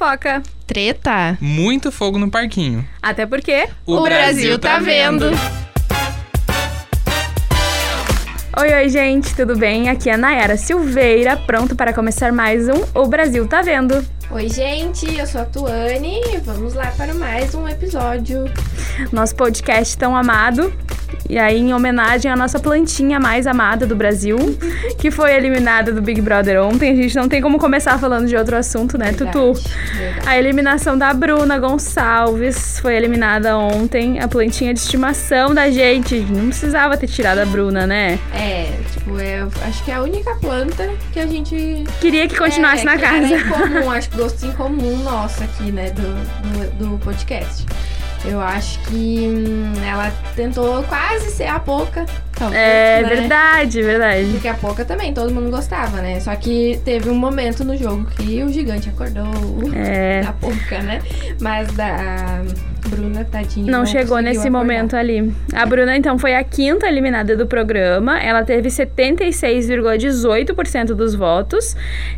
Fofoca. Treta. Muito fogo no parquinho. Até porque O Brasil tá vendo. Oi, oi, gente, tudo bem? Aqui é a Nayara Silveira, pronto para começar mais um O Brasil Tá Vendo. Oi, gente, eu sou a Tuane e vamos lá para mais um episódio. Nosso podcast tão amado. E aí, em homenagem à nossa plantinha mais amada do Brasil, que foi eliminada do Big Brother ontem. A gente não tem como começar falando de outro assunto, né, Tutu? Verdade. A eliminação da Bruna Gonçalves foi eliminada ontem. A plantinha de estimação da gente. Não precisava ter tirado a Bruna, né? É, tipo, eu acho que é a única planta que a gente. Queria que continuasse é, na que casa. Era em comum, acho que gosto em comum nosso aqui, né, do, do, do podcast. Eu acho que hum, ela tentou quase ser a Poca. É né? verdade, verdade. Porque a Poca também, todo mundo gostava, né? Só que teve um momento no jogo que o gigante acordou É. da Poca, né? Mas da Bruna, tadinha. Não chegou conseguiu nesse acordar. momento ali. A Bruna, então, foi a quinta eliminada do programa. Ela teve 76,18% dos votos.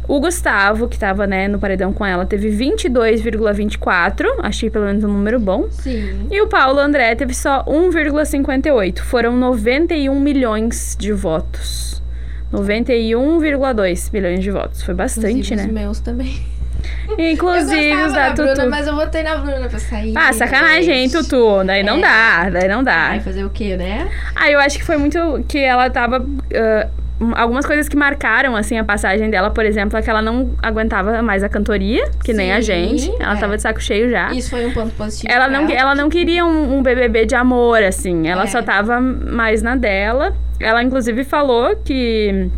O Gustavo, que tava, né, no paredão com ela, teve 22,24%. Achei pelo menos um número bom. Sim. E o Paulo André teve só 1,58. Foram 91 milhões de votos. 91,2 milhões de votos. Foi bastante, Inclusive né? Os meus também. Inclusive os da da Bruna, Tutu. mas eu votei na Bruna pra sair. Ah, sacanagem, hein. Tutu? Daí não É. dá, daí não dá. Vai fazer o quê, né? Ah, eu acho que foi muito que ela tava. ah, algumas coisas que marcaram, assim, a passagem dela, por exemplo, é que ela não aguentava mais a cantoria, que nem a Sim, gente. Ela é. tava de saco cheio já. Isso foi um ponto positivo. Ela não, ela não queria um, um BBB de amor, assim. Ela É. só tava mais na dela. Ela, inclusive, falou que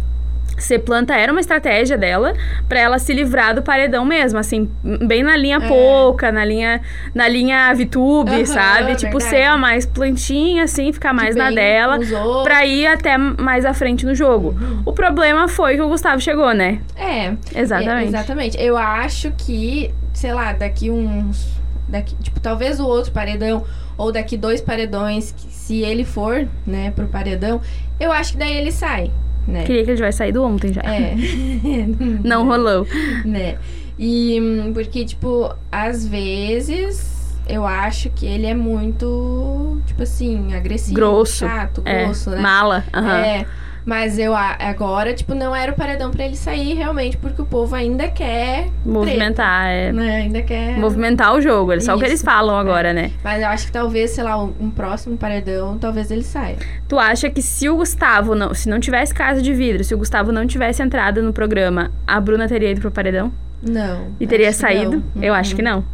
ser planta era uma estratégia dela pra ela se livrar do paredão mesmo, assim, bem na linha É. pouca, na linha na linha VTube, Aham, sabe? Tipo, verdade. ser a mais plantinha, assim, ficar mais na dela. Pra ir até mais à frente no jogo. Uhum. O problema foi que o Gustavo chegou, né? É. Exatamente. É, exatamente. Eu acho que, sei lá, daqui uns. Daqui, tipo, talvez o outro paredão, ou daqui dois paredões, se ele for, né, pro paredão, eu acho que daí ele sai. Né? Queria que ele tivesse saído ontem já. É. Não rolou. né? E porque, tipo, às vezes eu acho que ele é muito, tipo assim, agressivo, Grosso. chato, É, grosso, né? mala. aham. É. Mas eu agora, tipo, não era o paredão pra ele sair realmente, porque o povo ainda quer. Movimentar, é. né? Ainda quer. Movimentar o jogo, é só o que eles falam agora, né? Mas eu acho que talvez, sei lá, um, próximo paredão, talvez ele saia. Tu acha que se o Gustavo não. Se não tivesse casa de vidro, se o Gustavo não tivesse entrado no programa, a Bruna teria ido pro paredão? Não. E teria saído? Eu acho que não.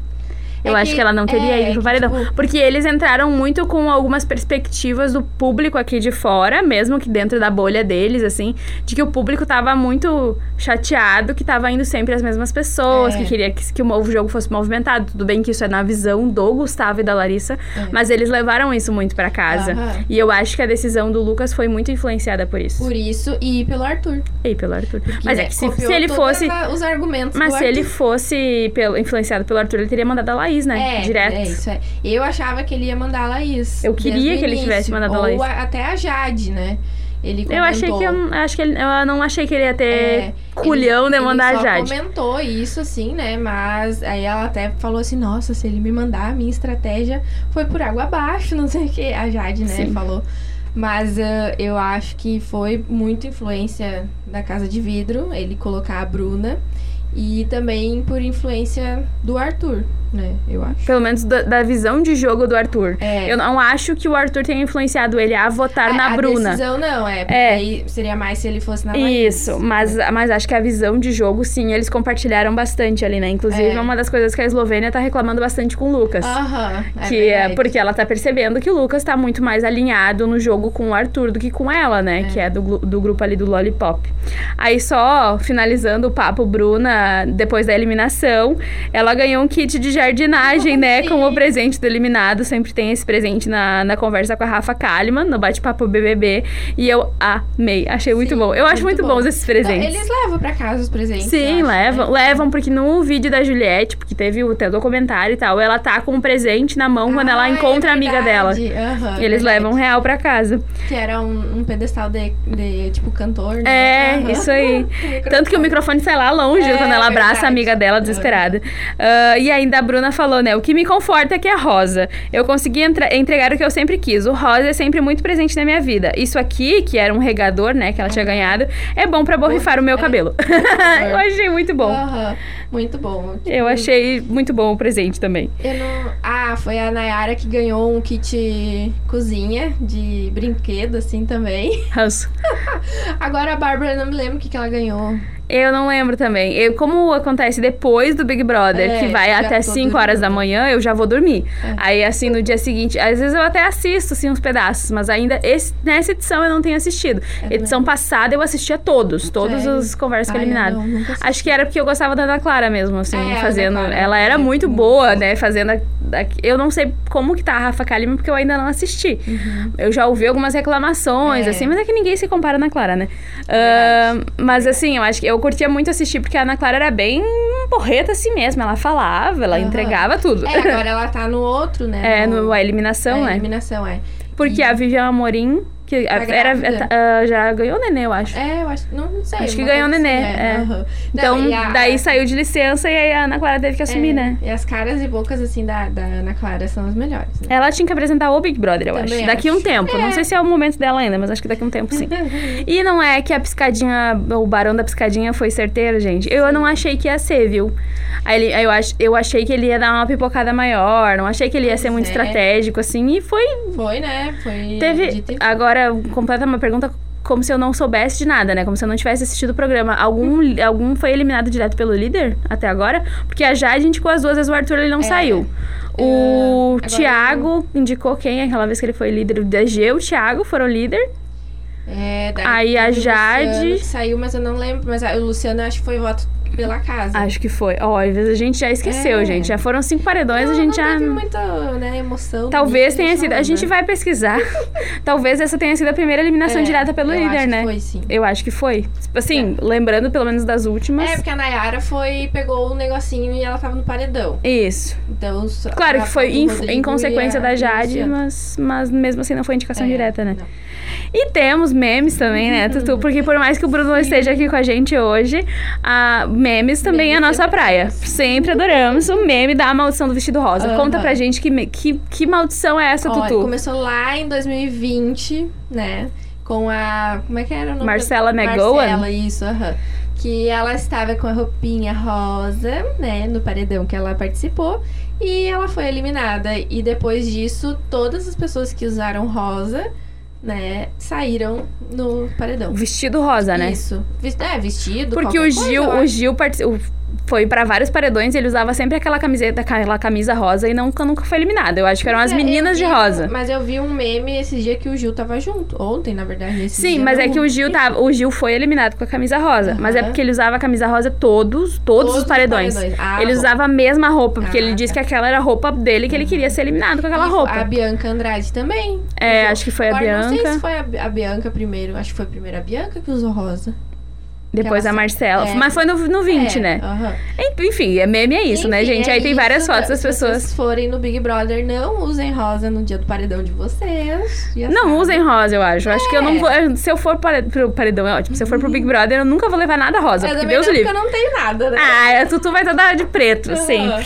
Eu É acho que- que ela não teria é, ido pro paredão. tipo- Porque eles entraram muito com algumas perspectivas do público aqui de fora, mesmo que dentro da bolha deles, assim, de que o público tava muito chateado, que tava indo sempre as mesmas pessoas, É. que queria que, que o mo- jogo fosse movimentado. Tudo bem que isso é na visão do Gustavo e da Larissa, É. mas eles levaram isso muito pra casa. Aham. E eu acho que a decisão do Lucas foi muito influenciada por isso. Por isso e pelo Arthur. E pelo Arthur. Mas né, é que se, se ele fosse. os argumentos Mas se ele Arthur. fosse pelo, influenciado pelo Arthur, ele teria mandado a Laís, né? É, Direto. é isso. É. Eu achava que ele ia mandar a Laís. Eu queria que ele início. tivesse mandado a Ou Laís. a- até a Jade, né? Ele Eu achei que eu, comentou. acho que ele, eu não achei que ele ia ter É, culhão de ele mandar a só Jade. comentou isso, assim, né? Mas aí ela até falou assim, nossa, se ele me mandar, a minha estratégia foi por água abaixo, não sei o que. A Jade, né, Sim. falou. Mas ah, eu acho que foi muita influência da Casa de Vidro, ele colocar a Bruna. E também por influência do Arthur, né? Eu acho. Pelo menos da, da visão de jogo do Arthur. É. Eu não acho que o Arthur tenha influenciado ele a votar a, na a Bruna. decisão não, é. Porque É. aí seria mais se ele fosse na. Isso, mas, mas acho que a visão de jogo, sim, eles compartilharam bastante ali, né? Inclusive, é. É. uma das coisas que a Eslovênia tá reclamando bastante com o Lucas. Aham, é que é porque ela tá percebendo que o Lucas tá muito mais alinhado no jogo com o Arthur do que com ela, né? Que é do, do grupo ali do Lollipop. Aí só finalizando o papo, Bruna, depois da eliminação, ela ganhou um kit de jardinagem, né? Sim. Como presente do eliminado. Sempre tem esse presente na, na conversa com a Rafa Kalimann, no bate-papo BBB. E eu amei, achei muito Sim, bom. Eu acho muito, muito bons bom. esses Então, presentes. eles levam pra casa os presentes. Sim, eu acho, levam. né? Levam, porque no vídeo da Juliette, porque teve o teu documentário e tal, ela tá com um presente na mão quando ela Ah, é encontra a amiga dela. Aham, E eles levam um real pra casa. Que era um, um pedestal de, de, tipo, cantor, né? É, Aham. isso aí. Tanto que o microfone sai lá longe É, quando É ela abraça verdade. a amiga dela desesperada. Ah, e ainda a Bruna falou, né? O que me conforta é que é rosa. Eu consegui entregar o que eu sempre quis. O rosa é sempre muito presente na minha vida. Isso aqui, que era um regador, né? Que ela tinha ganhado, é bom pra borrifar o meu É. cabelo. eu achei muito bom. Aham, Muito bom. Eu achei muito bom o presente também. Eu não... Ah, foi a Nayara que ganhou um kit cozinha de brinquedo, assim, também. Agora a Bárbara, não me lembro o que, que ela ganhou. Eu não lembro também. Eu, como acontece depois do Big Brother, É, que vai até tô 5 horas da manhã, eu já vou dormir. É. Aí, assim, no dia seguinte, às vezes eu até assisto, assim, uns pedaços, mas ainda esse- nessa edição eu não tenho assistido. É edição passada eu assistia todos, todos os conversas Ai, nunca assisti. Acho que era porque eu gostava da Ana Clara mesmo, assim, É, fazendo. Clara ela era muito boa, né? Fazendo. a- a- eu não sei como que tá a Rafa Kalimann, porque eu ainda não assisti. Uhum. Eu já ouvi algumas reclamações, É. assim, mas é que ninguém se compara na Clara, né? Ah, mas assim, eu acho que eu curtia muito assistir, porque a Ana Clara era bem porreta assim mesmo. Ela falava, ela Aham. entregava tudo. É, agora ela tá no outro, né? É, no, a eliminação, é, né? eliminação, é. Porque E- a Vivian Amorim, que Tá era, ah, já ganhou o nenê, eu acho. É, eu acho. Não, não sei. Acho que ganhou coisa nenê, assim, é. aham. Então, Não, a- daí saiu de licença e aí a Ana Clara teve que assumir, é, né? E as caras e bocas, assim, da, da Ana Clara são as melhores. Né? Ela tinha que apresentar o Big Brother, eu Também acho. Daqui a um tempo. Não É. sei se é o momento dela ainda, mas acho que daqui um tempo sim. E não é que a piscadinha, o barão da piscadinha foi certeiro, gente. Eu não achei que ia ser, viu? Aí ele, eu, ach, eu achei que ele ia dar uma pipocada maior, não achei que ele ia ser muito é. estratégico, assim, e foi. Foi, né? Foi. Teve. e- Agora, completa uma pergunta como se eu não soubesse de nada, né? Como se eu não tivesse assistido o programa. Algum, algum foi eliminado direto pelo líder até agora? Porque a Jade indicou as duas vezes o Arthur, ele não É. saiu. É, O agora Thiago indicou quem? Aquela vez que ele foi líder. O DG, o Thiago foram líder. É, daí Aí a Jade- Luciano saiu, mas eu não lembro. Mas a- o Luciano eu acho que foi voto pela casa. Acho que foi. Ó, às vezes a gente já esqueceu, É. gente. Já foram cinco paredões, não, a gente não já. teve muita né, emoção. Talvez tenha não sido. A gente lembra. vai pesquisar. Talvez essa tenha sido a primeira eliminação É, direta pelo eu líder, acho que né? Foi, sim. Eu acho que foi. Assim, lembrando pelo menos das últimas. É, porque a Nayara foi, pegou o negocinho e ela tava no paredão. Isso. Então, Claro que foi em, em consequência a- da Jade, mas, mas mesmo assim não foi indicação É, direta, né? não. E temos memes também, né, Tutu? Porque por mais que o Bruno não esteja aqui com a gente hoje, a memes também é a Memes nossa praia. Sempre adoramos o meme da maldição do vestido rosa. Aham. Conta pra gente que, que, que maldição é essa, Olha, Tutu? começou lá em 2020, né? Com a. Como é que era o nome? Marcela McGowan? Marcela, isso, aham. Que ela estava com a roupinha rosa, né? No paredão que ela participou. E ela foi eliminada. E depois disso, todas as pessoas que usaram rosa, né? Saíram no paredão. Vestido rosa, né? Isso. É, vestido. Porque o Gil, coisa, o. Gil partici- o- foi pra vários paredões e ele usava sempre aquela camiseta, aquela camisa rosa e nunca, nunca foi eliminado. Eu acho que eram as É, meninas de rosa. Mas eu vi um meme esse dia que o Gil tava junto. Ontem, na verdade. Sim, mas é que o Gil tava, o Gil foi eliminado com a camisa rosa, mas é porque ele usava a camisa rosa todos, todos, os paredões. Ah, ele bom. usava a mesma roupa, porque Ah, ele disse tá. que aquela era a roupa dele que ele queria ser eliminado com aquela E roupa. A Bianca Andrade também. É, usou. acho que foi a Agora, Não sei Bianca. se foi a, a Bianca primeiro. Acho que foi a primeira a Bianca que usou rosa. Depois Aquela a Marcela. é. Mas foi no, no 20, É, né? aham. Enfim, é meme é isso, né, Enfim, gente? é Aí tem várias fotos das Se pessoas. vocês forem no Big Brother, não usem rosa no dia do paredão de vocês. Não sabem. usem rosa, eu acho. Acho que eu não É. vou. Se eu for para, pro paredão, é ótimo. Se eu for pro Big Brother, eu nunca vou levar nada rosa. Eu porque Deus livre. eu não tenho nada, né? Ah, a Tutu vai toda de preto, sempre.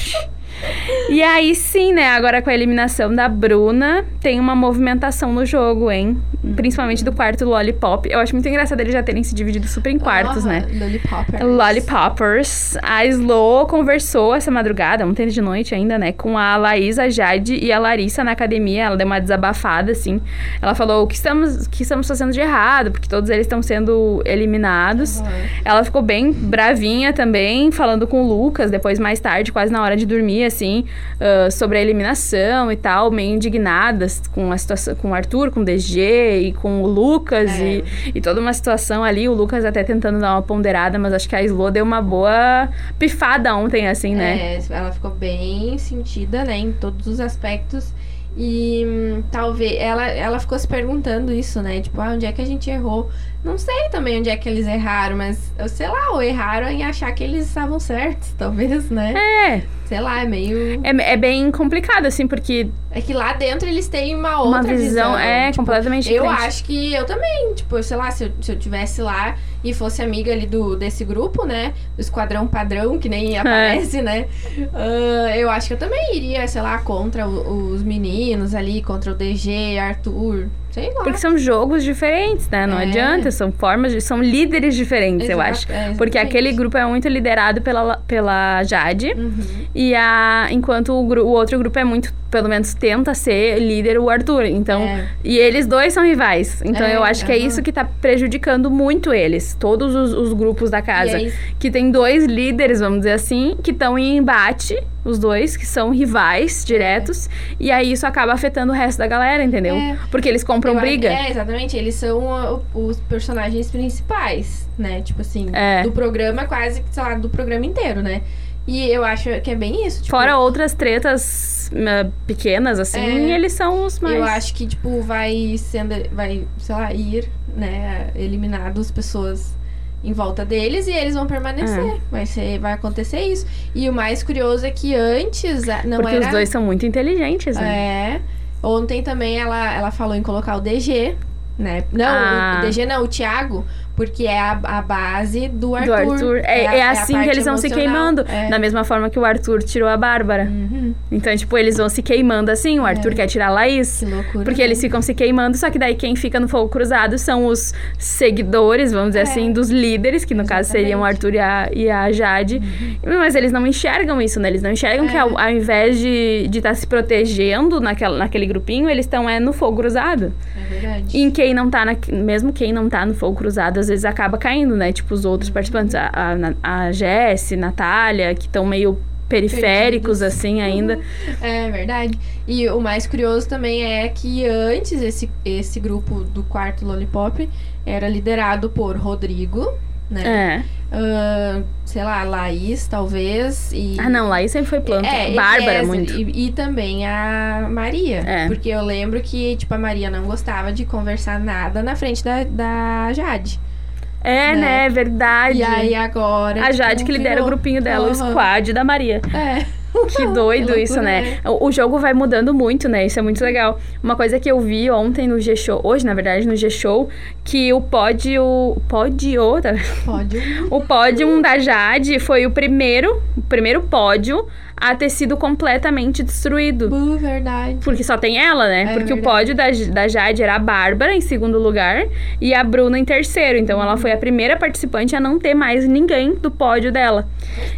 E aí sim, né? Agora com a eliminação da Bruna, tem uma movimentação no jogo, hein? Principalmente do quarto Lollipop. Eu acho muito engraçado eles já terem se dividido super em quartos, né? Aham, Lollipopper. Lollipoppers. A Slo conversou essa madrugada, ontem de noite ainda, né? Com a Laís, a Jade e a Larissa na academia. Ela deu uma desabafada, assim. Ela falou o que estamos, o que estamos fazendo de errado, porque todos eles estão sendo eliminados. Aham. Ela ficou bem bravinha também, falando com o Lucas, depois mais tarde, quase na hora de dormir, assim, ah, sobre a eliminação e tal, meio indignadas com a situação, com o Arthur, com o DG e com o Lucas É. e, e toda uma situação ali, o Lucas até tentando dar uma ponderada, mas acho que a Slo deu uma boa pifada ontem, assim, né? É, ela ficou bem sentida, né, em todos os aspectos. E hum, talvez ela, ela ficou se perguntando isso, né? Tipo, ah, onde é que a gente errou? Não sei também onde é que eles erraram, mas eu sei lá, ou erraram em achar que eles estavam certos, talvez, né? É, sei lá, é meio. É, é bem complicado, assim, porque É que lá dentro eles têm uma outra uma visão, é Tipo, completamente Eu diferente. acho que eu também, tipo, sei lá, se eu, se eu tivesse lá e fosse amiga ali do, desse grupo, né? Do esquadrão padrão, que É. nem aparece, né? ah, eu acho que eu também iria, sei lá, contra o- os meninos ali, contra o DG, Arthur, sei lá. Porque são jogos diferentes, né? Não É. adianta, são formas, de, são líderes diferentes, eu Exato, acho. é, Porque aquele grupo é muito liderado pela, pela Jade. Uhum. E a, enquanto o, o outro grupo é muito, pelo menos tenta ser líder o Arthur. Então, É. e eles dois são rivais. Então É, eu acho que é isso que tá prejudicando muito eles, todos os, os grupos da casa. Que tem dois líderes, vamos dizer assim, que estão em embate, os dois, que são rivais diretos. E aí isso acaba afetando o resto da galera, entendeu? É. Porque eles compram Eu- briga. É, exatamente. Eles são os personagens principais, né? Tipo assim, É. do programa, quase, sei lá, do programa inteiro, né? E eu acho que é bem isso. Tipo, Fora outras tretas eh, pequenas, assim, É. eles são os mais. Eu acho que, tipo, vai sendo. Vai, sei lá, ir, né? Eliminados pessoas em volta deles e eles vão permanecer. É. Vai, ser, vai acontecer isso. E o mais curioso é que antes a- não Porque era. os dois são muito inteligentes, né? É. Ontem também ela, ela falou em colocar o DG, né? Não, Ah. o DG não, o Thiago, porque é a, a base do Arthur. Do Arthur. É, a- é a assim que eles vão se queimando. É. Da mesma forma que o Arthur tirou a Bárbara. Uhum. Então, tipo, eles vão se queimando assim. O Arthur quer tirar a Laís. Que loucura. Porque né? eles ficam se queimando, só que daí quem fica no fogo cruzado são os seguidores, vamos dizer É. assim, dos líderes, que no caso seriam o Exatamente. Arthur e a, e a Jade. Mas eles não enxergam isso, né? Eles não enxergam Uhum. É. que ao, ao invés de estar se protegendo naquela, naquele grupinho, eles estão é, no fogo cruzado. É verdade. E em quem não tá, na, mesmo quem não tá no fogo cruzado, às vezes acaba caindo, né? Tipo os outros participantes, a, a, a Jessie, Natália, que estão meio periféricos, assim, ainda. É verdade. E o mais curioso também é que antes esse, esse grupo do quarto Lollipop era liderado por Rodrigo, né? É. Ah, sei lá, Laís, talvez. E... Ah, não, isso sempre foi planta. É, Bárbara, Eliezer, muito. E, e também a Maria. É. Porque eu lembro que, tipo, a Maria não gostava de conversar nada na frente da, da Jade. É, né? né? Verdade. E aí agora. a Jade que lidera virou- o grupinho dela, o Aham. squad da Maria. É. Que doido Que isso, loucura, né? O, o jogo vai mudando muito, né? Isso é muito legal. Uma coisa que eu vi ontem no G-Show, hoje, na verdade, no G-Show, que o pódio. Pódio, tá? Pode. O pódio da Jade foi o primeiro, o primeiro pódio a ter sido completamente destruído. Bu, verdade. Porque só tem ela, né? É Porque o verdade. pódio da, da Jade era a Bárbara em segundo lugar e a Bruna em terceiro. Então ela foi a primeira participante a não ter mais ninguém do pódio dela.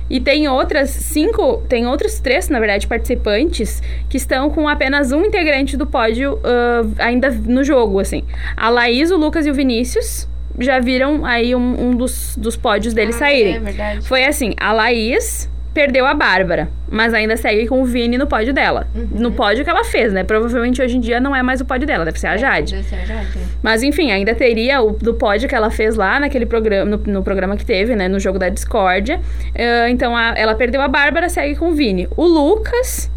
E tem outras cinco, tem outros três, na verdade, participantes que estão com apenas um integrante do pódio ah, ainda no jogo, assim. A Laís, o Lucas e o Vinícius já viram aí um, um dos, dos pódios deles Ah, saírem. É verdade. Foi assim, a Laís perdeu a Bárbara, mas ainda segue com o Vini no pódio dela. Uhum. No pódio que ela fez, né? Provavelmente hoje em dia não é mais o pódio dela, deve ser a Jade. Deve ser a Jade. né? Mas enfim, ainda teria o do pódio que ela fez lá naquele programa, no, no programa que teve, né? No jogo da discórdia. Eh, então a- ela perdeu a Bárbara, segue com o Vini. O Lucas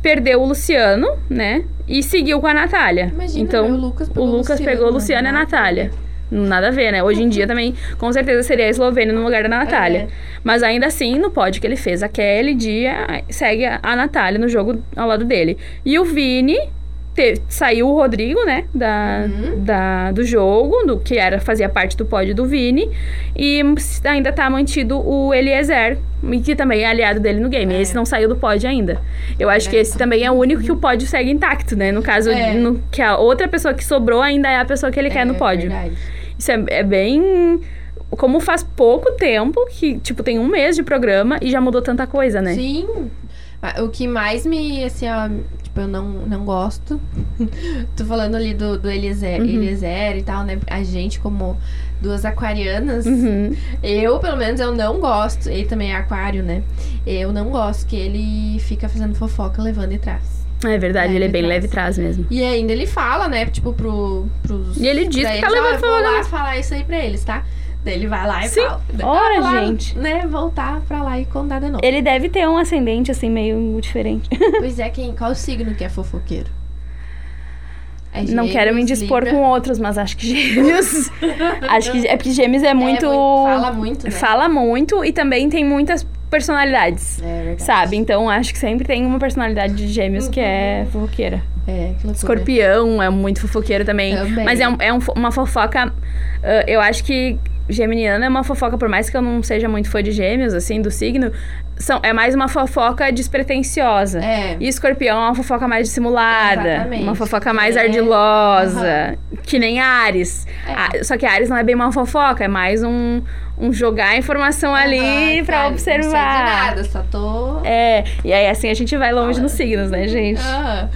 perdeu o Luciano, né? E seguiu com a Natália. Imagina, então o Lucas o pegou Lucas Luciano, pegou o Luciano e a Natália. Nada a ver, né? Hoje em dia também, com certeza, seria a Eslovênia no lugar da Natália. É. Mas ainda assim, no pódio que ele fez, a Kelly Dia segue a, Natália no jogo ao lado dele. E o Vini. saiu o Rodrigo, né? Da, Uhum. da, do jogo, do, que era, fazia parte do pódio do Vini. E ainda tá mantido o Eliezer, que também é aliado dele no game. É. Esse não saiu do pódio ainda. Eu acho que esse também é o único que o pódio segue intacto, né? No caso, É. no- que a outra pessoa que sobrou ainda é a pessoa que ele quer no É pódio. verdade. Isso é, é bem. Como faz pouco tempo, que, tipo, tem um mês de programa e já mudou tanta coisa, né? Sim. Ah, O que mais me, assim, ó, tipo, eu não, não gosto. Tô falando ali do, do Eliezer, Uhum. Eliezer e tal, né? A gente, como duas aquarianas, Uhum. eu, pelo menos, eu não gosto. Ele também é aquário, né? Eu não gosto que ele fica fazendo fofoca levando e traz. É verdade, Leve ele é bem trás. leve trás mesmo. E ainda ele fala, né? Tipo, pro, pros. E ele diz que tá levando eu vou lá falar isso aí pra eles, tá? Daí ele vai lá e Sim. fala. Ora, lá, gente. Né, voltar pra lá e contar de novo. Ele deve ter um ascendente, assim, meio diferente. Pois é, quem, qual o signo que é fofoqueiro? É Não Gêmeos, quero me dispor Libra. com outros, mas acho que gêmeos. acho que é porque gêmeos é muito. muito- fala muito, né? Fala muito e também tem muitas personalidades. É verdade. Sabe? Então acho que sempre tem uma personalidade de gêmeos que é Uhum. fofoqueira. É, que. Escorpião é muito fofoqueiro também. Também. Mas é, um- é um uma fofoca. ah, eu acho que Geminiana é uma fofoca, por mais que eu não seja muito fã de gêmeos, assim, do signo, são, é mais uma fofoca despretensiosa. É. E escorpião é uma fofoca mais dissimulada. Exatamente. Uma fofoca mais É. ardilosa. Que nem Ares. É. Ah, só que Ares não é bem uma fofoca, é mais um, um jogar informação ali Aham, pra cara, Não sei de observar. nada, só tô. É, e aí assim a gente vai longe nos signos, né, gente? Ah,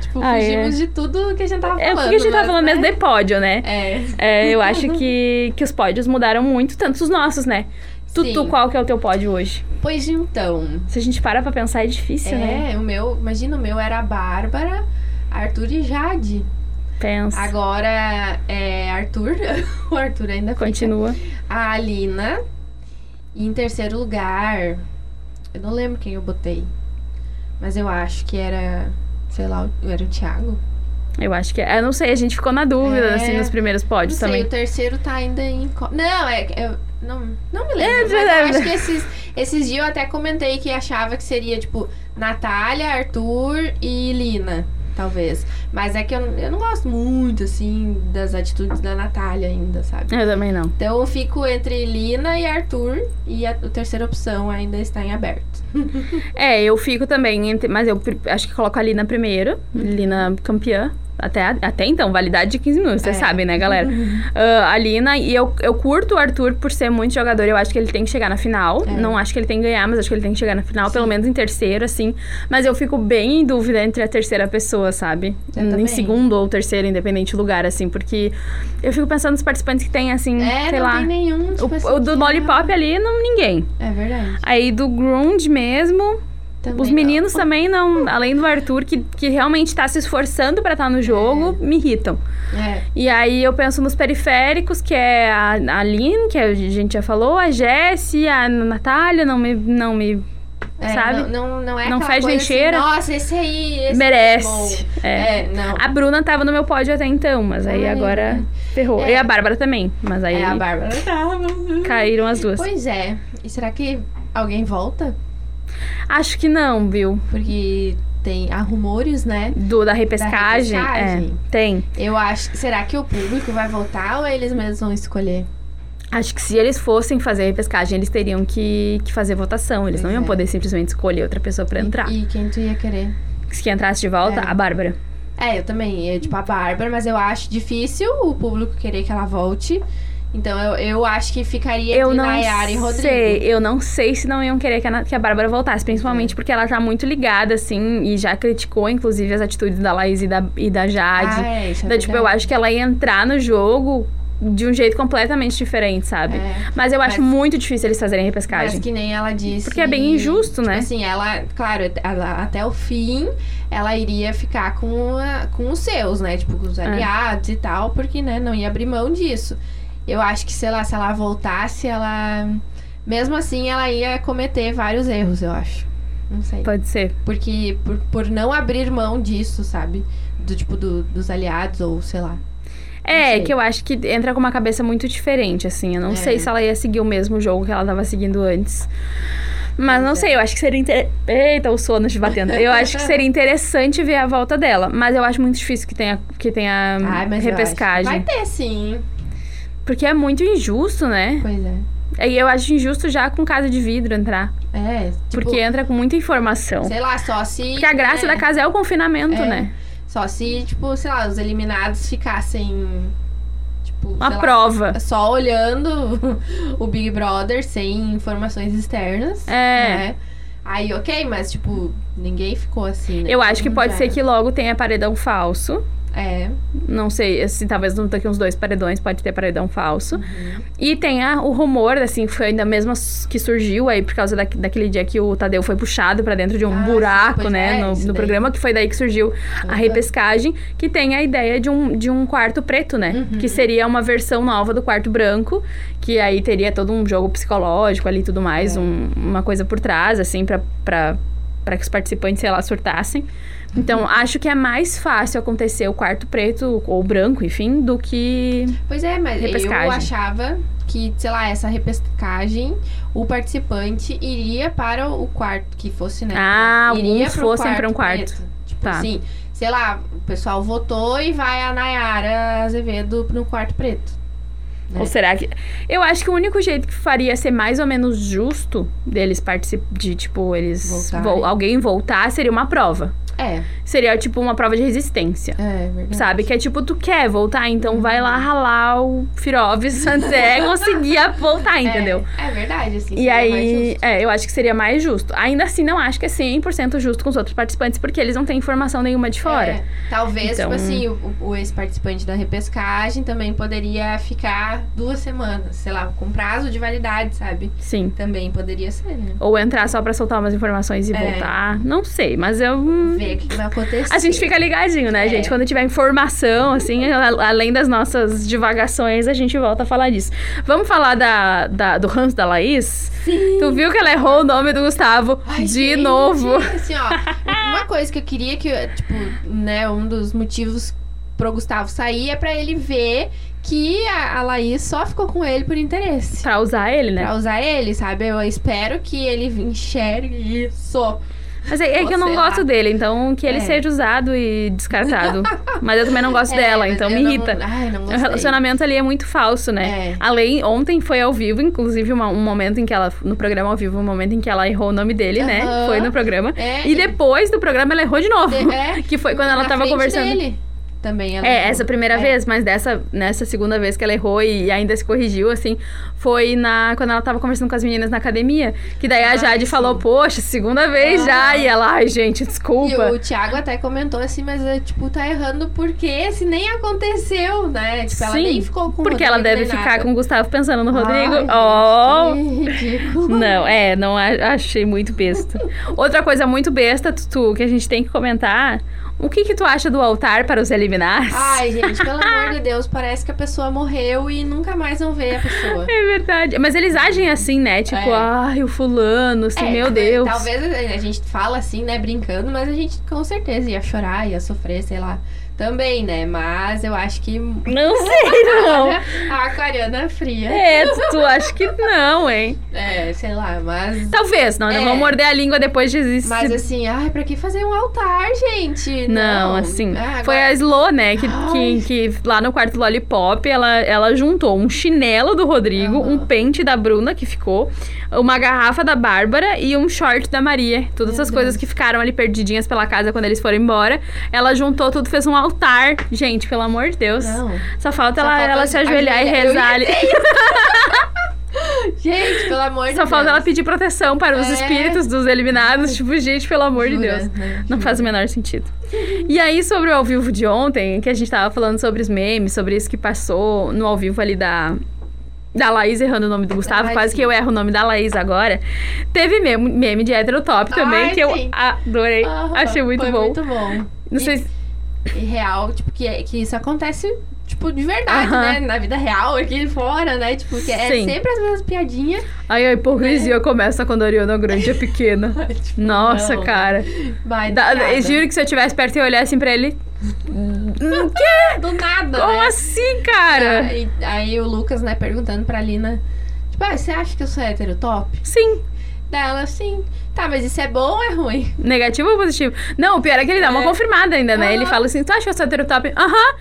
tipo, Ah, fugimos é. de tudo que a gente tava É falando. porque a gente tá mas, falando né? mesmo de pódio, né? É. É, eu acho que, que os pódios mudaram muito, tanto os nossos, né? Tu, tu, qual que é o teu pódio hoje? Pois então. Se a gente para pra pensar, é difícil, né? É, o meu, imagina, o meu era a Bárbara, Arthur e Jade. Pensa. Agora é Arthur. o Arthur ainda fica. Continua. A Alina. E em terceiro lugar. Eu não lembro quem eu botei. Mas eu acho que era. Sei lá, era o Thiago. Eu acho que é. Eu não sei, a gente ficou na dúvida, É. assim, nos primeiros pódios não sei, também. o terceiro tá ainda em. Não, é. Eu, não, não me lembro. É, acho que esses, esses dias eu até comentei que achava que seria, tipo, Natália, Arthur e Lina. Talvez. Mas é que eu, eu não gosto muito, assim, das atitudes da Natália ainda, sabe? Eu também não. Então eu fico entre Lina e Arthur. E a, a terceira opção ainda está em aberto. É, eu fico também, entre, mas eu acho que coloco a Lina primeiro. Uhum. Lina campeã. Até, até então, validade de 15 minutos, vocês É. sabem, né, galera? Ah, a Lina, e eu, eu curto o Arthur por ser muito jogador. Eu acho que ele tem que chegar na final. É. Não acho que ele tem que ganhar, mas acho que ele tem que chegar na final, pelo menos em terceiro, assim. Mas eu fico bem em dúvida entre a terceira pessoa, sabe? Eu em segundo ou terceiro, independente do lugar, assim. Porque eu fico pensando nos participantes que tem, assim, É, sei não lá. tem nenhum. Tipo, assim, O, o do Lollipop ali, não, ninguém. É verdade. Aí do Grunge mesmo, Também os não. meninos também não, além do Arthur, que, que realmente tá se esforçando pra estar no jogo, me irritam. É. E aí eu penso nos periféricos, que é a, a Aline, que a gente já falou, a Jessie, a Natália, não me, não me É, sabe? Não, não, não é Não fede nem coisa assim, cheira. Nossa, esse aí. Esse merece. É, É. bom. é não. A Bruna tava no meu pódio até então, mas aí Ai, agora ferrou. É. E a Bárbara também, mas aí É a Bárbara. caíram as duas. Pois é. E será que alguém volta? Acho que não, viu? Porque tem há rumores, né? Do da repescagem. repescagem. É, tem. Eu acho. Será que o público vai voltar ou eles mesmos vão escolher? Acho que se eles fossem fazer a repescagem, eles teriam que, que fazer votação. Eles Pois não iam é. poder simplesmente escolher outra pessoa pra entrar. E, e quem tu ia querer? Se entrasse de volta, É. a Bárbara. É, eu também. Eu, tipo, a Bárbara, mas eu acho difícil o público querer que ela volte. Então eu, eu acho que ficaria Eu entre não Nayara e Rodrigo. sei, eu não sei se não iam querer que a, que a Bárbara voltasse, principalmente porque ela tá muito ligada, assim, e já criticou, inclusive, as atitudes da Laís e da, e da Jade. Ah, é, isso é tipo, eu acho que ela ia entrar no jogo de um jeito completamente diferente, sabe? É. Mas eu acho Mas- muito difícil eles fazerem Mas repescagem. que nem ela disse. Porque é bem injusto, tipo né? Assim, ela, claro, ela- até o fim, ela iria ficar com, a- com os seus, né? Tipo, É. com os aliados e tal, porque, né, não ia abrir mão disso. Eu acho que, sei lá, se ela voltasse, ela. Mesmo assim, ela ia cometer vários erros, eu acho. Não sei. Pode ser. Porque por, por não abrir mão disso, sabe? Do tipo do- dos aliados, ou sei lá. É, sei. que eu acho que entra com uma cabeça muito diferente, assim. Eu não É. sei se ela ia seguir o mesmo jogo que ela tava seguindo antes. Mas não é. sei, eu acho que seria interessante. Eita, o sono te batendo. Eu acho que seria interessante ver a volta dela. Mas eu acho muito difícil que tenha, que tenha Ai, mas eu acho que repescagem. Vai ter, sim. Porque é muito injusto, né? Pois é. E eu acho injusto já com casa de vidro entrar. É, tipo, porque entra com muita informação. sei lá, só se. Porque a graça né, da casa é o confinamento, É. né? Só se, tipo, sei lá, os eliminados ficassem. Tipo, Uma sei lá, prova. só olhando o Big Brother sem informações externas. É. Né? Aí, ok, mas, tipo, ninguém ficou assim, né? Eu acho que pode ser que logo tenha paredão falso. É. Não sei, assim, talvez não daqui uns dois paredões pode ter paredão falso. Uhum. E tem a- o rumor, assim, foi ainda mesmo que surgiu aí por causa da, daquele dia que o Tadeu foi puxado pra dentro de um Ah, buraco, né? é, no no programa, que foi daí que surgiu a Uhum. repescagem, que tem a ideia de um, de um quarto preto, né? Uhum. Que seria uma versão nova do quarto branco, que aí teria todo um jogo psicológico ali e tudo mais, É. um- uma coisa por trás, assim, para que os participantes, sei lá, surtassem. Então, acho que é mais fácil acontecer o quarto preto ou branco, enfim, do que. Pois é, mas Repescagem. eu achava que, sei lá, essa repescagem, o participante iria para o quarto, que fosse, né? Ah, iria alguns fossem para um preto. quarto. Tipo Tá. assim, sei lá, o pessoal votou e vai a Nayara Azevedo no quarto preto. Né? Ou será que. Eu acho que o único jeito que faria ser mais ou menos justo deles participar. De, tipo, eles. Vol- alguém voltar seria uma prova. É, Seria, tipo, uma prova de resistência. é verdade. Sabe? Que é tipo, tu quer voltar, então vai lá ralar o Firoves até conseguir voltar, entendeu? É, é verdade, assim. E aí, é, eu acho que seria mais justo. Ainda assim, não acho que é 100% justo com os outros participantes, porque eles não têm informação nenhuma de fora. É, talvez, Então- tipo assim, o, o ex-participante da repescagem também poderia ficar duas semanas, sei lá, com prazo de validade, sabe? Sim. Também poderia ser, né? Ou entrar só pra soltar umas informações e É. voltar. Não sei, mas eu. hum, Ver o que, que vai acontecer. A gente fica ligadinho, né, É. gente? Quando tiver informação, assim, além das nossas divagações, a gente volta a falar disso. Vamos falar da, da- do ranço da Laís? Sim. Tu viu que ela errou o nome do Gustavo Ai, de gente, novo? Assim, ó, uma coisa que eu queria que, tipo, né, um dos motivos pro Gustavo sair é pra ele ver que a, a Laís só ficou com ele por interesse. Pra usar ele, né? Pra usar ele, sabe? Eu espero que ele enxergue isso. Mas é, é que eu não Sei lá. gosto dele, então que ele É. seja usado e descartado. Mas eu também não gosto É, dela, então me não- irrita. Ai, não O relacionamento ali é muito falso, né? É. Além, ontem foi ao vivo, inclusive uma- um momento em que ela, no programa ao vivo, um momento em que ela errou o nome dele, né? Aham. Foi no programa. É, E depois do programa ela errou de novo. É, que foi quando ela tava conversando. Dele. Também ela É, errou. essa primeira É. vez, mas dessa, nessa segunda vez que ela errou e ainda se corrigiu, assim, foi na quando ela tava conversando com as meninas na academia. Que daí a Ai, Jade sim. falou, poxa, segunda vez já. Aham. E ela, ai, gente, E desculpa. o Thiago até comentou assim, mas é, tipo, tá errando porque se nem aconteceu, né? Tipo, ela Sim, nem ficou com o Porque ela deve ficar nada. com o Gustavo pensando no Rodrigo. Ai, oh! gente, ridículo. Não, é, não achei muito besta. Outra coisa muito besta, Tutu, que a gente tem que comentar. O que que tu acha do altar para os eliminados? Ai, gente, pelo amor de Deus, parece que a pessoa morreu e nunca mais vão ver a pessoa. É verdade. Mas eles agem assim, né? Tipo, É. ai, o fulano, assim, É, meu tipo, Deus. Talvez a gente fala assim, né, brincando, mas a gente com certeza ia chorar, ia sofrer, sei lá, também, né? Mas eu acho que Não sei, não. a aquariana fria. É, Tutu, acho que não, hein? É, sei lá, mas. Talvez, não, não É. vão morder a língua depois de existir. Mas assim, ai, pra que fazer um altar, gente? Não, assim. Ah, Foi agora- a Slo, né? Que, que, que lá no quarto Lollipop, ela, ela juntou um chinelo do Rodrigo, Aham. um pente da Bruna, que ficou, uma garrafa da Bárbara e um short da Maria. Todas Meu essas coisas que ficaram ali perdidinhas pela casa quando eles foram embora. Ela juntou tudo, fez um altar. Gente, pelo amor de Deus. Não. Só falta Só ela, falta ela se ajoelhar e. Eu rezar ali. Gente, pelo amor de Só Deus. falta ela pedir proteção para os É. espíritos dos eliminados. Tipo, gente, pelo amor de Jura, Deus. né? Não faz o menor sentido. E aí, sobre o ao vivo de ontem, que a gente tava falando sobre os memes, sobre isso que passou no ao vivo ali da. Da Laís errando o nome do Gustavo, Ai, quase sim. que eu erro o nome da Laís agora. Teve meme, meme de heterotop também, Ai, que eu sim. adorei. Aham, Achei muito foi bom. muito bom. Não E- sei se. E real, tipo, que, que isso acontece, tipo, de verdade, né? Na vida real, aqui fora, né? Tipo, que é Sim. sempre as mesmas piadinhas. Aí a hipocrisia começa quando a Ariana Grande é pequena. Tipo, Nossa, não, cara. Vai, Da, eu juro que se eu tivesse perto e olhasse pra ele. "Hum, quê? Do nada, Como né? assim, cara? Aí, aí o Lucas, né, perguntando pra Lina, tipo, ah, você acha que eu sou hétero top? Sim. Dela, sim. Tá, mas isso é bom ou é ruim? Negativo ou positivo? Não, o pior é que ele dá uma É. confirmada ainda, né? Aham. Ele fala assim: Tu acha que eu sou heterotop? Aham.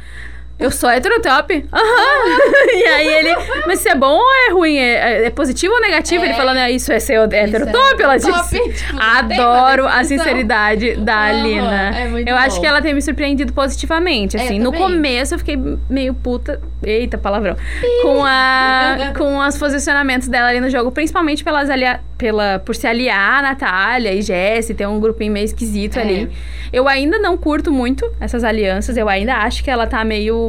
Eu sou heterotop? Aham. e aí ele. Mas isso é bom ou é ruim? É, é positivo ou negativo? É. Ele falando, é, isso é ser heterotop? Ela top. disse. Tipo, Adoro a sinceridade da Alina. é muito eu acho bom. que ela tem me surpreendido positivamente. É, Assim, no começo eu fiquei meio puta. Eita, palavrão. Com, a, com os posicionamentos dela ali no jogo, principalmente pelas alia, pela, por se aliar a Natália e Jess, ter um grupinho meio esquisito É. ali. Eu ainda não curto muito essas alianças, eu ainda acho que ela tá meio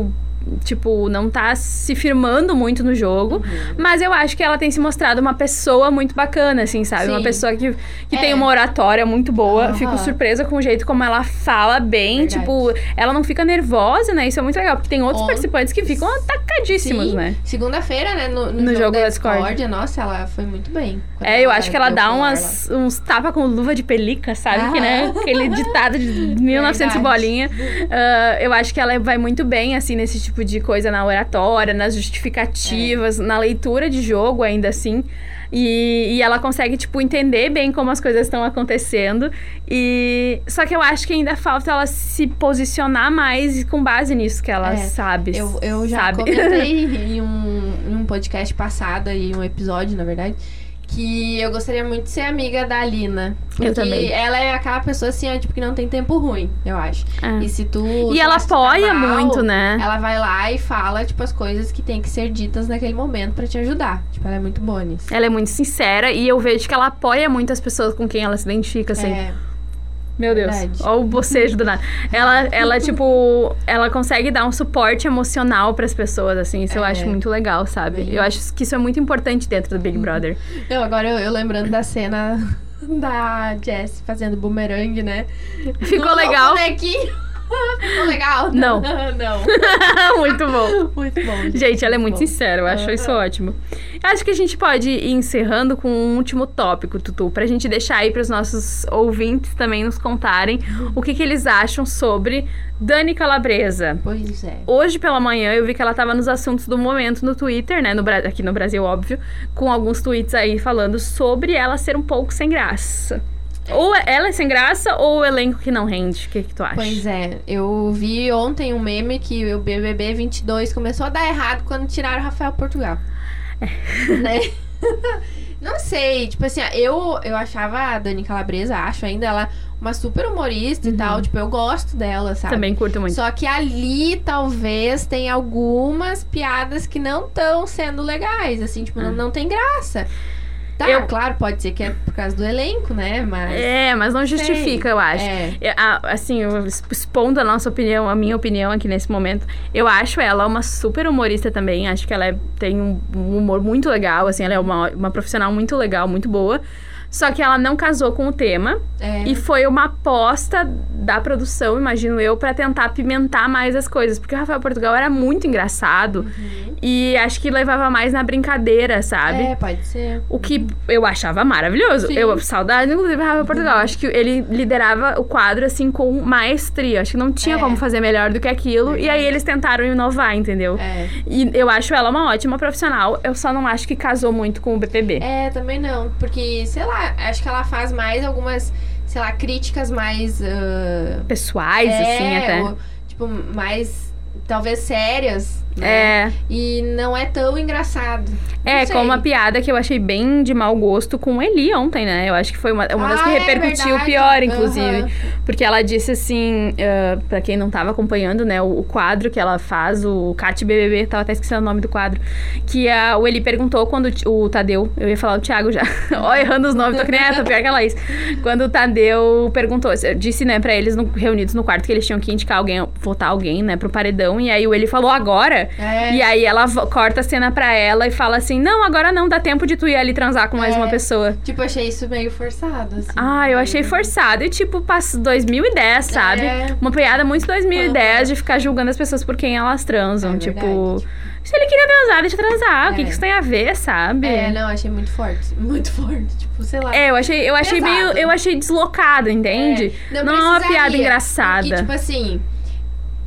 tipo, não tá se firmando muito no jogo. Uhum. Mas eu acho que ela tem se mostrado uma pessoa muito bacana, assim, sabe? Uma Sim. pessoa que, que É. tem uma oratória muito boa. Aham. Fico surpresa com o jeito como ela fala bem. Verdade. Tipo, ela não fica nervosa, né? Isso é muito legal. Porque tem outros On- participantes que ficam atacadíssimos, Sim. né? Segunda-feira, né? No, no No jogo, jogo da Discord. Nossa, ela foi muito bem. É, eu acho que ela dá umas, uns tapa com luva de pelica, sabe? Que, né? Aquele ditado de 1900 e Verdade. bolinha. Ah, eu acho que ela vai muito bem, assim, nesse tipo de coisa na oratória, nas justificativas, na leitura de jogo, ainda assim. E, e ela consegue, tipo, entender bem como as coisas estão acontecendo. E só que eu acho que ainda falta ela se posicionar mais com base nisso que ela É, sabe. Eu, eu já sabe? comentei em um, em um podcast passado, em um episódio, na verdade, que eu gostaria muito de ser amiga da Alina. Porque também. ela é aquela pessoa assim, ó, tipo, que não tem tempo ruim, eu acho. É. E se tu. E ela tá apoia mal, muito, né? Ela vai lá e fala, tipo, as coisas que tem que ser ditas naquele momento pra te ajudar. Tipo, ela é muito boa nisso. Ela é muito sincera e eu vejo que ela apoia muito as pessoas com quem ela se identifica, assim. É, Meu Deus. Verdade. Olha o bocejo do nada. Ela, ela, tipo, ela consegue dar um suporte emocional pras pessoas, assim. Isso eu É. acho muito legal, sabe? Bem- Eu acho que isso é muito importante dentro do Big Brother. Não, agora eu, eu lembrando da cena da Jess fazendo bumerangue, né? Ficou No legal? bonequinho. Ficou legal? Não. Não. muito bom. Muito bom. Gente, ela é muito sincera, eu acho isso ótimo. Acho que a gente pode ir encerrando com um último tópico, Tutu, pra gente deixar aí pros nossos ouvintes também nos contarem o que, que eles acham sobre Dani Calabresa. Pois é. Hoje pela manhã eu vi que ela tava nos assuntos do momento no Twitter, né? No, aqui no Brasil, óbvio, com alguns tweets aí falando sobre ela ser um pouco sem graça. Ou ela é sem graça ou o elenco que não rende? O que, que tu acha? Pois é, eu vi ontem um meme que o BBB 22 começou a dar errado quando tiraram o Rafael Portugal. Né? Não sei, tipo assim, eu, eu achava a Dani Calabresa, acho ainda ela uma super humorista e tal, tipo, eu gosto dela, sabe? Também curto muito. Só que ali talvez tem algumas piadas que não estão sendo legais, assim, tipo, não, não tem graça. Tá, Eu- claro, pode ser que é por causa do elenco, né? Mas. É, mas não justifica, eu acho. É. Assim, eu expondo a nossa opinião, a minha opinião aqui nesse momento, eu acho ela uma super humorista também. Acho que ela é- tem um, um humor muito legal, assim, ela é uma, uma profissional muito legal, muito boa. Só que ela não casou com o tema É. e foi uma aposta da produção, imagino eu, pra tentar apimentar mais as coisas. Porque o Rafael Portugal era muito engraçado e acho que levava mais na brincadeira, sabe? É, pode ser. O que eu achava maravilhoso. Sim. Eu, saudade, inclusive, do Rafa Portugal. Acho que ele liderava o quadro, assim, com maestria. Acho que não tinha É. como fazer melhor do que aquilo. E aí eles tentaram inovar, entendeu? É. E eu acho ela uma ótima profissional. Eu só não acho que casou muito com o BPB. É, também não. Porque, sei lá, acho que ela faz mais algumas, sei lá, críticas mais. ah, Pessoais, é, assim, até. ou, tipo, mais. Talvez sérias. Né? É, E não é tão engraçado. é sei. como uma piada que eu achei bem de mau gosto com o Eli ontem, né? Eu acho que foi uma, uma das que Ah, é repercutiu verdade. pior, inclusive. Aham. Porque ela disse assim, uh, para quem não tava acompanhando, né, o, o quadro que ela faz, o Cat BBB, tava até esquecendo o nome do quadro, que a, o Eli perguntou quando o, o Tadeu, eu ia falar o Thiago já, ó, errando os nomes, tô que nem essa, pior que a Laís. Quando o Tadeu perguntou, disse, né, pra eles no- reunidos no quarto que eles tinham que indicar alguém, votar alguém, né, pro paredão, e aí o Eli falou agora, É. e aí ela corta a cena pra ela e fala assim, não, agora não, dá tempo de tu ir ali transar com mais É. uma pessoa. Tipo, achei isso meio forçado, assim. Ah, eu achei forçado. E tipo, passa 2010, sabe? É. Uma piada muito 2010 de ficar julgando as pessoas por quem elas transam. É tipo, se ele queria transar, deixa transar. O que, É. que isso tem a ver, sabe? É, não, achei muito forte. Muito forte. Tipo, sei lá. É, eu achei, eu achei Pesado. meio. Eu achei deslocado, entende? É, Não, é uma piada engraçada. Porque, tipo assim,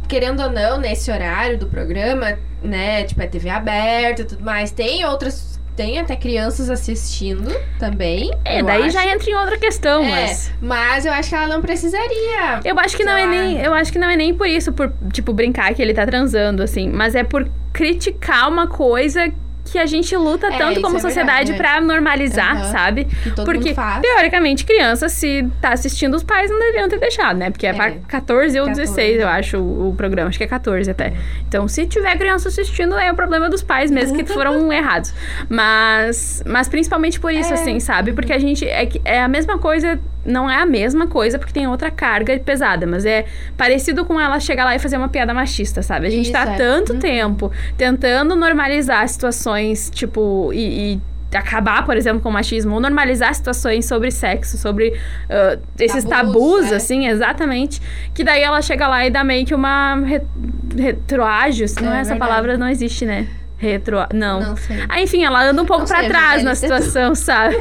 querendo ou não, nesse horário do programa, né? Tipo, é TV aberta e tudo mais. Tem outras. Tem até crianças assistindo também. é, eu daí acho. já entra em outra questão, É, mas. mas eu acho que ela não precisaria. Eu acho que não é lá. nem. Eu acho que não é nem por isso, por, tipo, brincar que ele tá transando, assim. Mas é por criticar uma coisa que a gente luta É, tanto como é sociedade verdade, pra normalizar, Aham. sabe? Porque, teoricamente, criança, se tá assistindo, os pais não deveriam ter deixado, né? Porque é, É. pra 14 ou 14. 16, eu acho, o, o programa. Acho que é 14 até. Então, se tiver criança assistindo, é o problema dos pais mesmo, que foram errados. Mas, mas principalmente por isso, É. assim, sabe? Porque a gente... É, é a mesma coisa não é a mesma coisa, porque tem outra carga pesada, mas é parecido com ela chegar lá e fazer uma piada machista, sabe? A gente Isso, tá há é. tanto Uhum. tempo tentando normalizar situações, tipo, e. e acabar, por exemplo, com o machismo, ou normalizar situações sobre sexo, sobre ah, esses Tabus, tabus, é. assim, exatamente. Que daí ela chega lá e dá meio que uma re retroágio, se não É é essa verdade. palavra, não existe, né? Retro... Não. Não sei. Ah, enfim, ela anda um pouco sei, trás na situação, sabe?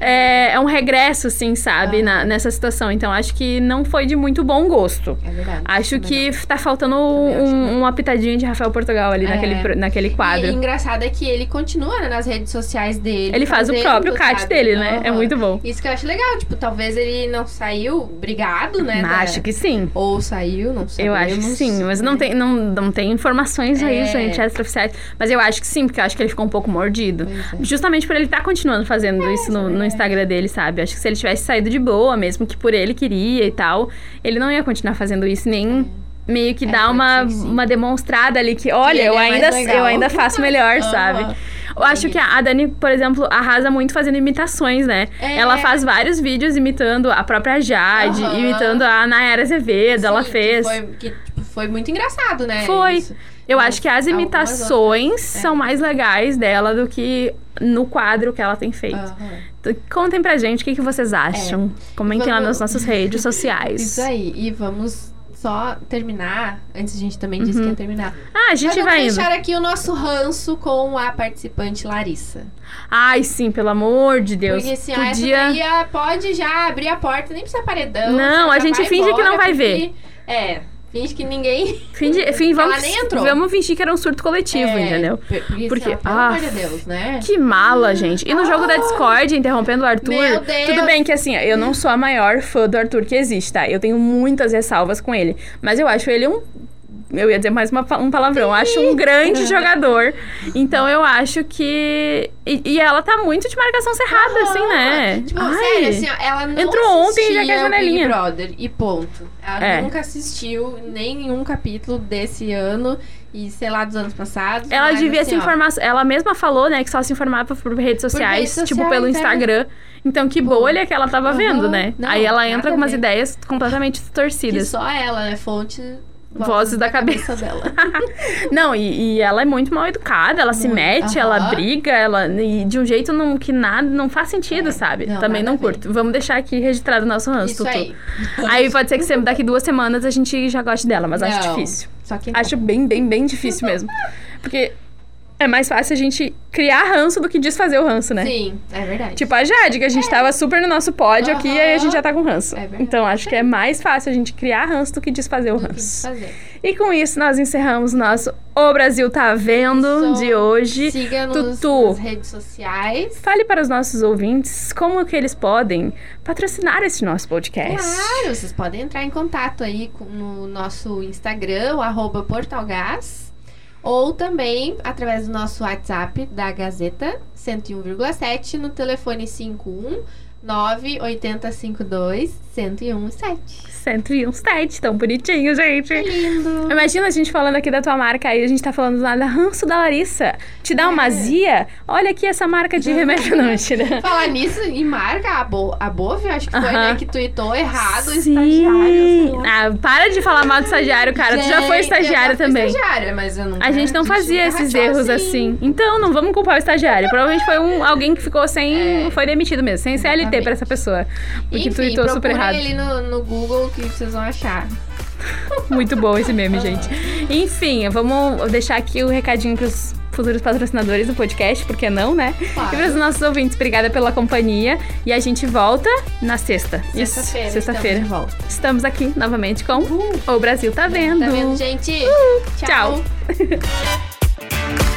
é, é um regresso, assim, sabe? Ah. na- nessa situação. Então, acho que não foi de muito bom gosto. É verdade. Acho Também que tá faltando um, uma pitadinha de Rafael Portugal ali É. naquele, naquele quadro. E engraçado é que ele continua né, nas redes sociais dele. Ele faz o próprio cat sabe? dele, né? É Aham. muito bom. Isso que eu acho legal. Tipo, talvez ele não saiu brigado, né? Da- Acho que sim. Ou saiu, não sei. Eu acho que sim, mas não tem, não, não tem informações aí, É. gente, extraoficiais. Mas eu acho que sim, porque eu acho que ele ficou um pouco mordido. É. Justamente por ele estar continuando fazendo isso no, no Instagram dele, sabe? Acho que se ele tivesse saído de boa, mesmo que por ele queria e tal, ele não ia continuar fazendo isso, nem meio que É, dar uma, que sim. uma demonstrada ali que, olha, eu é ainda, eu ainda faço melhor, sabe? Eu acho que a Dani, por exemplo, arrasa muito fazendo imitações, né? É. Ela faz vários vídeos imitando a própria Jade, Aham. imitando a Nayara Azevedo, ela Sim, que fez. Foi, que, tipo, foi muito engraçado, né? Foi. isso. Eu Mas acho que as imitações outras, é. são mais legais dela do que no quadro que ela tem feito. Então, Contem pra gente o que, que vocês acham. Comentem lá Vamos- nas nossas redes sociais. Isso aí. E vamos só terminar. Antes a gente também disse que ia terminar. Ah, a gente Mas vai vamos indo. deixar aqui o nosso ranço com a participante Larissa. Ai, sim, pelo amor de Deus. Porque assim, Podia... essa daí ah, pode já abrir a porta, nem precisa paredão. Não, a gente finge que embora, não vai porque- É, finge que ninguém... Finge, fim, Ela vamos, nem entrou. vamos fingir que era um surto coletivo, É, entendeu? por- Porque, pelo amor ah, de Deus, né? Que mala, gente. E no jogo da Discord, interrompendo o Arthur. Meu Deus. Tudo bem que assim, eu não sou a maior fã do Arthur que existe, tá? Eu tenho muitas ressalvas com ele. Mas eu acho ele um. Eu ia dizer mais uma um palavrão. Eu acho um grande jogador. Então eu acho que. E, e ela tá muito de marcação cerrada, assim, né? Tipo, Ai. sério, assim, ó, ela não Entrou ontem e já quer janelinha. Big Brother, e ponto. Ela É. nunca assistiu nenhum capítulo desse ano e, sei lá, dos anos passados. Ela devia assim, se ó, informar. Ela mesma falou, né, que só se informava por redes sociais, redes tipo sociais, pelo é. Instagram. Então, que bolha que ela tava Aham. vendo, né? Não, Aí ela entra com umas ideias completamente Que distorcidas. só ela, né? Fonte. Vozes da cabeça. dela. Não, e, e ela é muito mal educada, ela se Muito. mete, Aham. ela briga, ela. E de um jeito não, que nada não faz sentido, É. sabe? Não, Também não curto. Vamos deixar aqui registrado o nosso ranço, Tutu. aí. Aí pode ser que se- daqui duas semanas a gente já goste dela, mas acho Não. difícil. Só que Acho bem, bem, bem difícil mesmo. Porque é mais fácil a gente criar ranço do que desfazer o ranço, né? Sim, é verdade. Tipo a Jade, que a gente tava super no nosso pódio aqui e aí a gente já tá com ranço. É verdade. então acho que é mais fácil a gente criar ranço do que desfazer o o que ranço. fazer. E com isso nós encerramos nosso O Brasil Tá Vendo de hoje. Siga-nos Tutu. nas redes sociais. Fale para os nossos ouvintes como que eles podem patrocinar esse nosso podcast. Claro, vocês podem entrar em contato aí com- no nosso Instagram, o arroba Portalgás, ou também através do nosso WhatsApp da Gazeta 101,7 no telefone 51 98052 1017. 101 site, tão bonitinho, gente. Que lindo! Imagina a gente falando aqui da tua marca aí, a gente tá falando lá da ranço da Larissa. Te dá uma É. azia? Olha aqui essa marca de remédio. Não, mentira. Falar nisso, em marca, a, Bo a Bove, acho que foi, Aham. né, que tweetou errado o Sim. estagiário. Ah, para de falar mal do estagiário, cara. tu já foi Gente, fui também. estagiária, mas eu nunca A gente não fazia esses erros assim. Então, não vamos culpar o estagiário. Provavelmente foi um, alguém que ficou sem. É. Foi demitido mesmo, sem CLT pra essa pessoa. Porque Enfim, tweetou super procurem errado. ali no, no Google que vocês vão achar. Muito bom esse meme, gente. Enfim, vamos deixar aqui o recadinho pros futuros patrocinadores do podcast, por que não, né? Claro. E para os nossos ouvintes, obrigada pela companhia. E a gente volta na sexta. Sexta-feira. Sexta-feira. estamos. Estamos aqui novamente com O Brasil Tá Vendo. Tá vendo, gente? tchau. tchau.